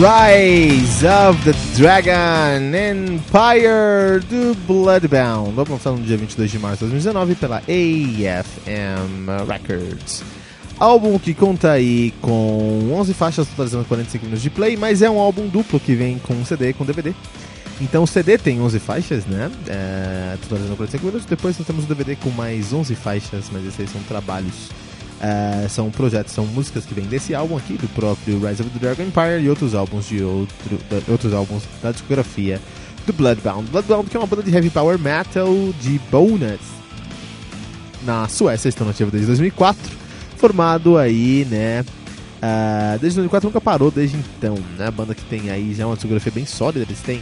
Rise of the Dragon Empire do Bloodbound. Vamos lançar no dia 22 de março de 2019 pela AFM Records. Álbum que conta aí com 11 faixas totalizando 45 minutos de play, mas é um álbum duplo que vem com CD e com DVD. Então o CD tem 11 faixas, né? É, totalizando 45 minutos. Depois nós temos o DVD com mais 11 faixas, mas esses aí são trabalhos Uh, são projetos, são músicas que vêm desse álbum aqui, do próprio Rise of the Dragon Empire e outros álbuns de outro, uh, outros álbuns da discografia do Bloodbound. Bloodbound que é uma banda de heavy power metal de Bonus na Suécia, estão nativa desde 2004, formado aí, né? Uh, desde 2004 nunca parou desde então, né? A banda que tem aí já uma discografia bem sólida, eles têm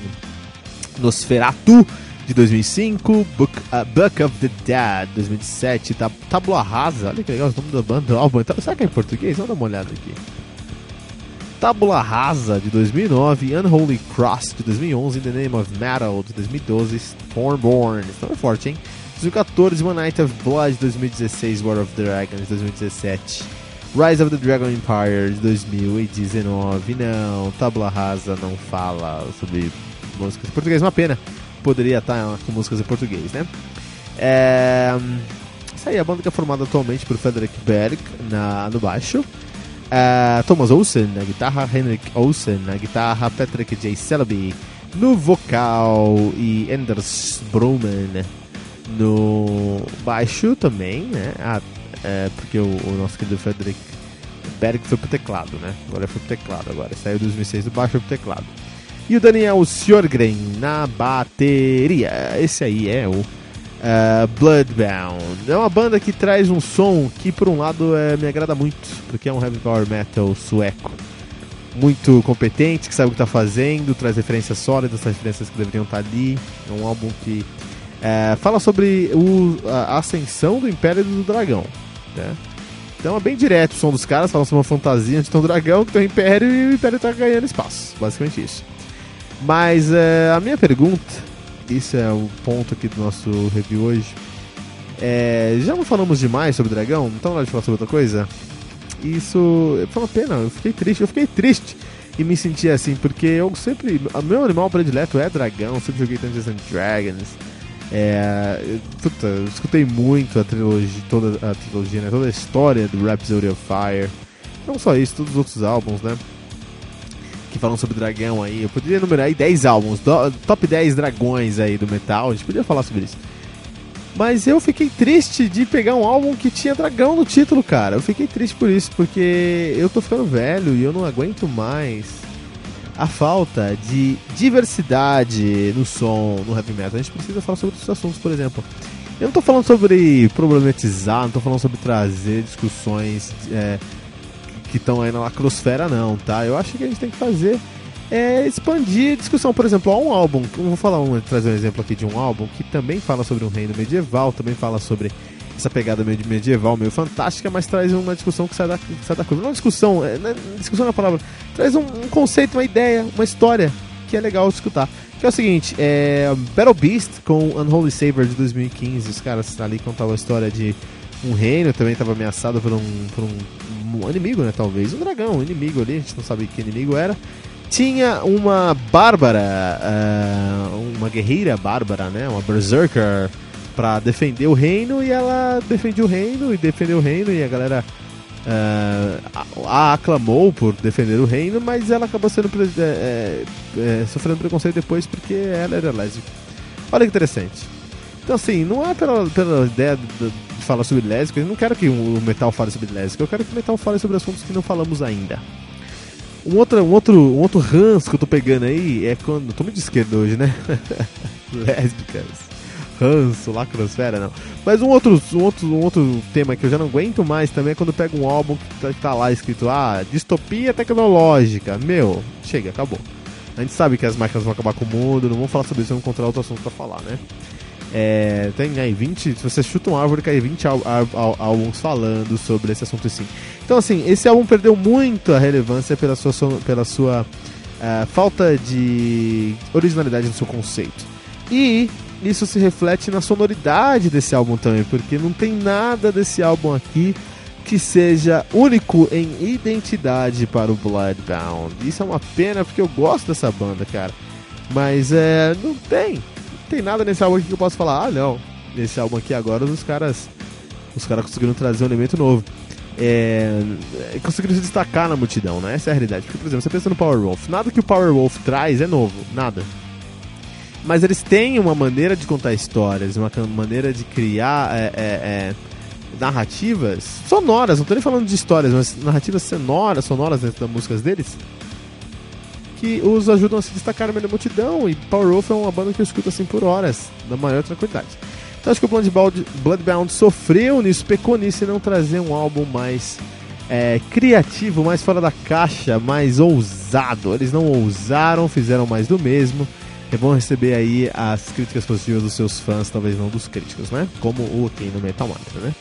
Nosferatu, de 2005, Book, uh, Book of the Dead 2007, tab Tabula Rasa, olha que legal o nome da banda, do álbum. Será que é em português? Vamos dar uma olhada aqui. Tabula Rasa de 2009, Unholy Cross de 2011, The Name of Metal de 2012, Stormborn, isso é forte, hein? 2014, One Night of Blood de 2016, War of the Dragons de 2017. Rise of the Dragon Empire de 2019. Não, Tabula Rasa não fala sobre músicas em português, uma pena poderia estar com músicas em português, né? É... Aí, a banda que é formada atualmente por Frederick Berg na, no baixo, é... Thomas Olsen na guitarra, Henrik Olsen na guitarra, Patrick J. Selby no vocal e Anders Broman no baixo também, né? Ah, é, porque o, o, nosso querido Frederick Berg foi pro teclado, né? Agora foi pro teclado, agora saiu 2006 do baixo foi pro teclado. E o Daniel Sjorgren na bateria. Esse aí é o uh, Bloodbound. É uma banda que traz um som que, por um lado, é, me agrada muito, porque é um heavy power metal sueco. Muito competente, que sabe o que está fazendo, traz referências sólidas, traz referências que deveriam estar tá ali. É um álbum que é, fala sobre o, a ascensão do Império do Dragão. Né? Então é bem direto o som dos caras, falam sobre uma fantasia onde tem um dragão que tem um império e o império está ganhando espaço. Basicamente isso. Mas é, a minha pergunta, isso é o ponto aqui do nosso review hoje. É, já não falamos demais sobre dragão? Então na hora de falar sobre outra coisa? Isso foi uma pena, eu fiquei triste, eu fiquei triste e me senti assim, porque eu sempre. O meu animal predileto é dragão, sempre joguei Dungeons and Dragons. É, puta, eu escutei muito a trilogia, toda a trilogia, né, toda a história do Rhapsody of Fire. Não só isso, todos os outros álbuns, né? Que falam sobre dragão aí. Eu poderia enumerar aí 10 álbuns, do, top 10 dragões aí do metal, a gente podia falar sobre isso. Mas eu fiquei triste de pegar um álbum que tinha dragão no título, cara. Eu fiquei triste por isso, porque eu tô ficando velho e eu não aguento mais a falta de diversidade no som, no heavy metal. A gente precisa falar sobre outros assuntos, por exemplo. Eu não tô falando sobre problematizar, não tô falando sobre trazer discussões. É, que estão aí na lacrosfera, não, tá? Eu acho que a gente tem que fazer é expandir a discussão. Por exemplo, há um álbum, eu vou falar um, trazer um exemplo aqui de um álbum que também fala sobre um reino medieval, também fala sobre essa pegada meio medieval, meio fantástica, mas traz uma discussão que sai da, que sai da curva. Não é uma discussão, é, não é, discussão é a palavra, traz um, um, conceito, uma ideia, uma história que é legal escutar. Que é o seguinte, é Battle Beast com Unholy Saber de 2015, os caras ali contavam a história de um reino, também estava ameaçado por um, por um um inimigo, né? Talvez um dragão, um inimigo ali, a gente não sabe que inimigo era. Tinha uma bárbara, uh, uma guerreira bárbara, né? Uma berserker para defender o reino e ela defendeu o reino e defendeu o reino e a galera uh, a aclamou por defender o reino, mas ela acabou sendo é, é, sofrendo preconceito depois porque ela era lésbica. Olha que interessante. Então, assim, não é pela, pela ideia de, de falar sobre lésbica, eu não quero que o metal fale sobre lésbica, eu quero que o metal fale sobre assuntos que não falamos ainda. Um outro, um outro, um outro ranço que eu tô pegando aí é quando. Tô muito de esquerda hoje, né? Lésbicas. Ranço, lacrosfera, não. Mas um outro, um, outro, um outro tema que eu já não aguento mais também é quando pega um álbum que tá, que tá lá escrito, ah, distopia tecnológica. Meu, chega, acabou. A gente sabe que as máquinas vão acabar com o mundo, não vamos falar sobre isso, vamos encontrar outro assunto pra falar, né? É, tem aí 20, se você chuta uma árvore, cai 20 álbuns falando sobre esse assunto. Então, assim, esse álbum perdeu muito a relevância pela sua, pela sua uh, falta de originalidade no seu conceito. E isso se reflete na sonoridade desse álbum também, porque não tem nada desse álbum aqui que seja único em identidade para o Bloodbound. Isso é uma pena porque eu gosto dessa banda, cara. Mas é, não tem tem nada nesse álbum aqui que eu posso falar, ah não, nesse álbum aqui agora os caras os caras conseguiram trazer um elemento novo. É, conseguiram se destacar na multidão, né? Essa é a realidade. Porque, por exemplo, você pensa no Power Wolf, nada que o Power Wolf traz é novo, nada. Mas eles têm uma maneira de contar histórias, uma maneira de criar é, é, é, narrativas sonoras, não tô nem falando de histórias, mas narrativas sonoras, sonoras dentro das músicas deles, que os ajudam a se destacar no meio da multidão. E Power Wolf é uma banda que eu escuto assim por horas, na maior tranquilidade. Então acho que o Bloodbound, Bloodbound sofreu nisso, pecou nisso e não trazer um álbum mais é, criativo, mais fora da caixa, mais ousado. Eles não ousaram, fizeram mais do mesmo. É bom receber aí as críticas positivas dos seus fãs, talvez não dos críticos, né? Como o tem no Metal Mantra, né?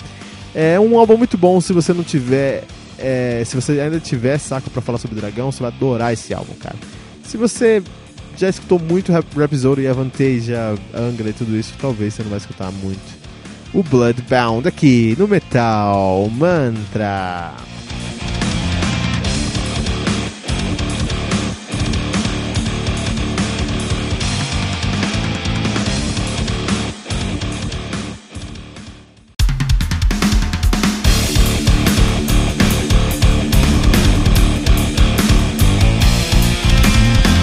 É um álbum muito bom se você não tiver é, se você ainda tiver saco para falar sobre Dragão, você vai adorar esse álbum, cara. Se você já escutou muito Rhapsody e Avantasia, Angra e tudo isso, talvez você não vai escutar muito. O Bloodbound aqui no Metal Mantra.